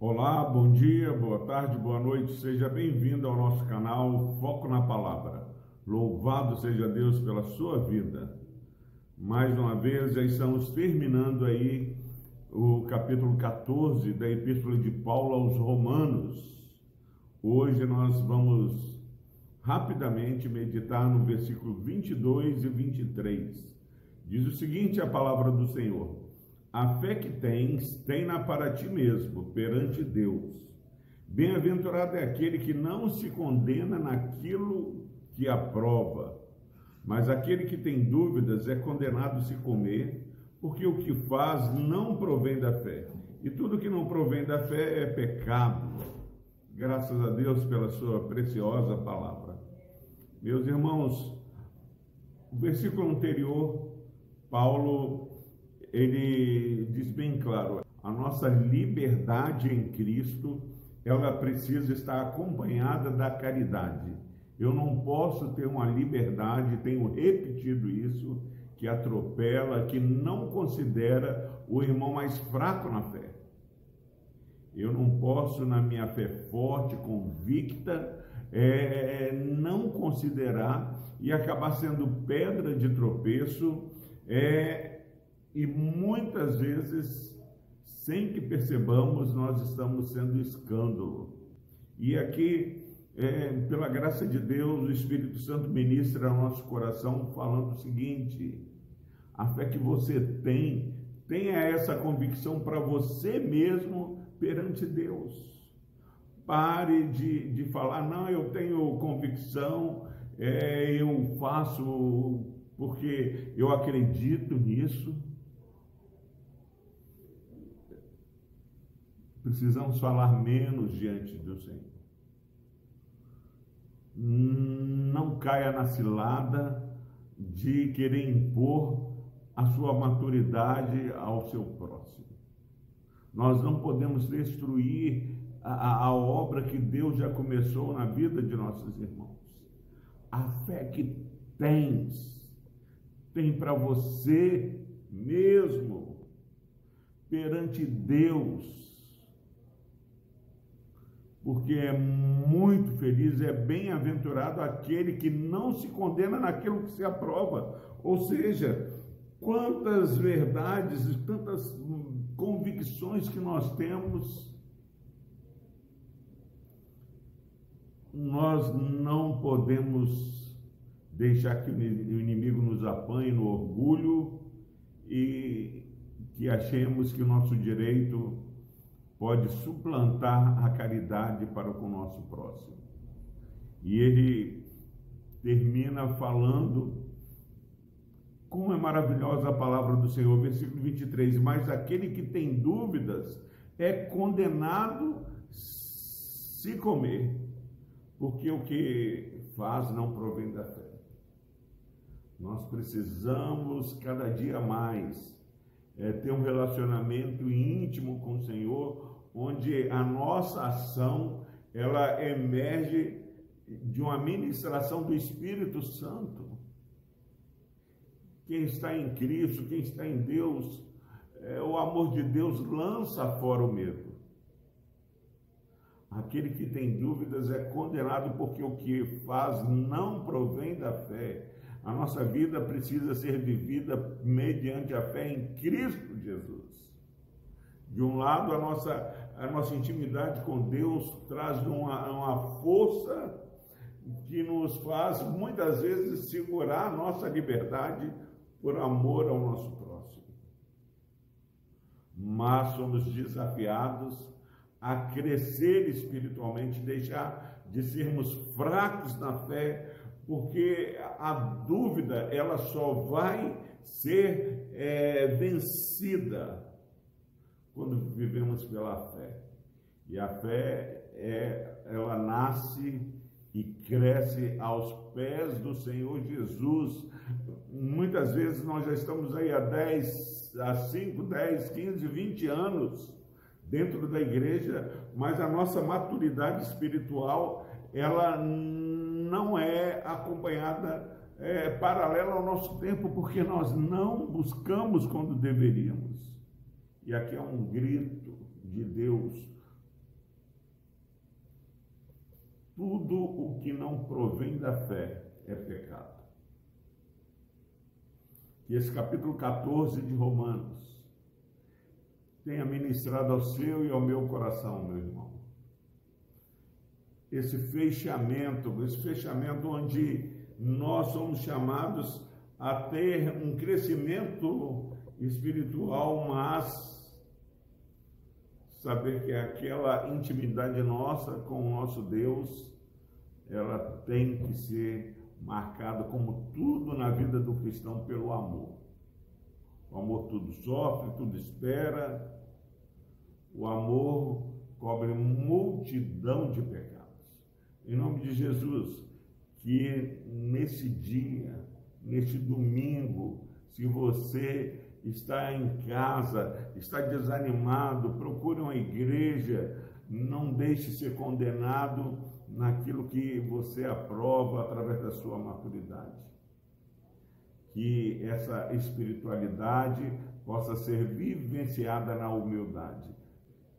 Olá, bom dia, boa tarde, boa noite, seja bem-vindo ao nosso canal Foco na Palavra. Louvado seja Deus pela sua vida. Mais uma vez, já estamos terminando aí o capítulo 14 da Epístola de Paulo aos Romanos. Hoje nós vamos rapidamente meditar no versículo 22 e 23. Diz o seguinte a palavra do Senhor: a fé que tens, tem-na para ti mesmo, perante Deus. Bem-aventurado é aquele que não se condena naquilo que aprova, mas aquele que tem dúvidas é condenado se comer, porque o que faz não provém da fé. E tudo que não provém da fé é pecado. Graças a Deus pela sua preciosa palavra. Meus irmãos, o versículo anterior, Paulo ele diz bem claro: a nossa liberdade em Cristo, ela precisa estar acompanhada da caridade. Eu não posso ter uma liberdade, tenho repetido isso, que atropela, que não considera o irmão mais fraco na fé. Eu não posso, na minha fé forte, convicta, é, não considerar e acabar sendo pedra de tropeço é, e muitas vezes, sem que percebamos, nós estamos sendo escândalo. E aqui, é, pela graça de Deus, o Espírito Santo ministra ao nosso coração falando o seguinte: a fé que você tem, tenha essa convicção para você mesmo perante Deus. Pare de, de falar, não, eu tenho convicção, é, eu faço porque eu acredito nisso. Precisamos falar menos diante do Senhor. Não caia na cilada de querer impor a sua maturidade ao seu próximo. Nós não podemos destruir a, a, obra que Deus já começou na vida de nossos irmãos. A fé que tens, tem para você mesmo, perante Deus porque é muito feliz, é bem-aventurado aquele que não se condena naquilo que se aprova. Ou seja, quantas verdades e tantas convicções que nós temos, nós não podemos deixar que o inimigo nos apanhe no orgulho e que achemos que o nosso direito pode suplantar a caridade para com o nosso próximo. E ele termina falando como é maravilhosa a palavra do Senhor, versículo 23, mas aquele que tem dúvidas é condenado se comer, porque o que faz não provém da fé. Nós precisamos cada dia mais é, ter um relacionamento íntimo com o Senhor, onde a nossa ação ela emerge de uma ministração do Espírito Santo. Quem está em Cristo, quem está em Deus, é, o amor de Deus lança fora o medo. Aquele que tem dúvidas é condenado porque o que faz não provém da fé. A nossa vida precisa ser vivida mediante a fé em Cristo Jesus. De um lado, a nossa, a nossa intimidade com Deus traz uma, uma força que nos faz muitas vezes segurar a nossa liberdade por amor ao nosso próximo. Mas somos desafiados a crescer espiritualmente, deixar de sermos fracos na fé porque a dúvida ela só vai ser é, vencida quando vivemos pela fé. E a fé é, ela nasce e cresce aos pés do Senhor Jesus. Muitas vezes nós já estamos aí há 10, há 5, 10, 15, 20 anos dentro da igreja, mas a nossa maturidade espiritual ela não é acompanhada é, paralela ao nosso tempo, porque nós não buscamos quando deveríamos. E aqui é um grito de Deus. Tudo o que não provém da fé é pecado. E esse capítulo 14 de Romanos tenha ministrado ao seu e ao meu coração, meu irmão. Esse fechamento, esse fechamento onde nós somos chamados a ter um crescimento espiritual, mas saber que aquela intimidade nossa com o nosso Deus, ela tem que ser marcada como tudo na vida do cristão pelo amor. O amor tudo sofre, tudo espera. O amor cobre multidão de pecados. Em nome de Jesus, que nesse dia, neste domingo, se você está em casa, está desanimado, procure uma igreja, não deixe ser condenado naquilo que você aprova através da sua maturidade. Que essa espiritualidade possa ser vivenciada na humildade.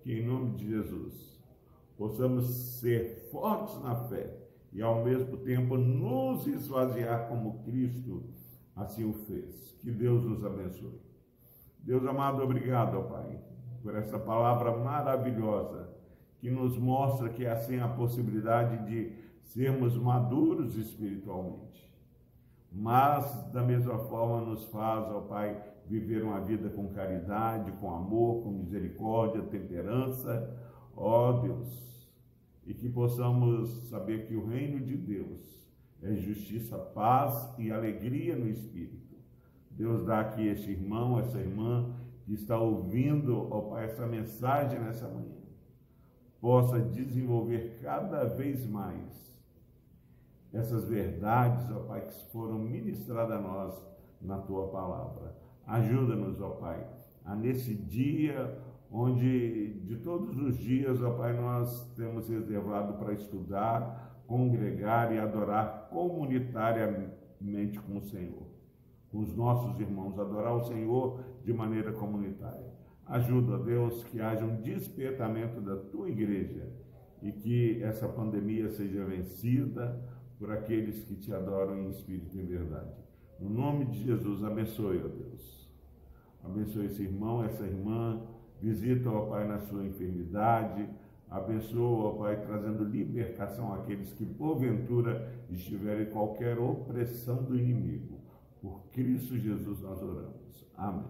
Que em nome de Jesus possamos ser fortes na fé e ao mesmo tempo nos esvaziar como Cristo assim o fez. Que Deus nos abençoe. Deus amado, obrigado, ó Pai, por essa palavra maravilhosa que nos mostra que é assim a possibilidade de sermos maduros espiritualmente. Mas, da mesma forma, nos faz, ó Pai, viver uma vida com caridade, com amor, com misericórdia, temperança, ó Deus, e que possamos saber que o reino de Deus é justiça, paz e alegria no Espírito Deus dá aqui este irmão, essa irmã que está ouvindo, ó Pai, essa mensagem nessa manhã, possa desenvolver cada vez mais essas verdades, ó Pai, que foram ministradas a nós na tua palavra. Ajuda-nos, ó Pai, a nesse dia onde de todos os dias, ó Pai, nós temos reservado para estudar, congregar e adorar comunitariamente com o Senhor com os nossos irmãos, adorar o Senhor de maneira comunitária. Ajuda, Deus, que haja um despertamento da tua igreja e que essa pandemia seja vencida por aqueles que te adoram em espírito e verdade. No nome de Jesus, abençoe, ó Deus. Abençoe esse irmão, essa irmã. Visita, ó Pai, na sua enfermidade. Abençoa, ó Pai, trazendo libertação àqueles que, porventura, estiverem em qualquer opressão do inimigo. Por Cristo Jesus nós oramos. Amém.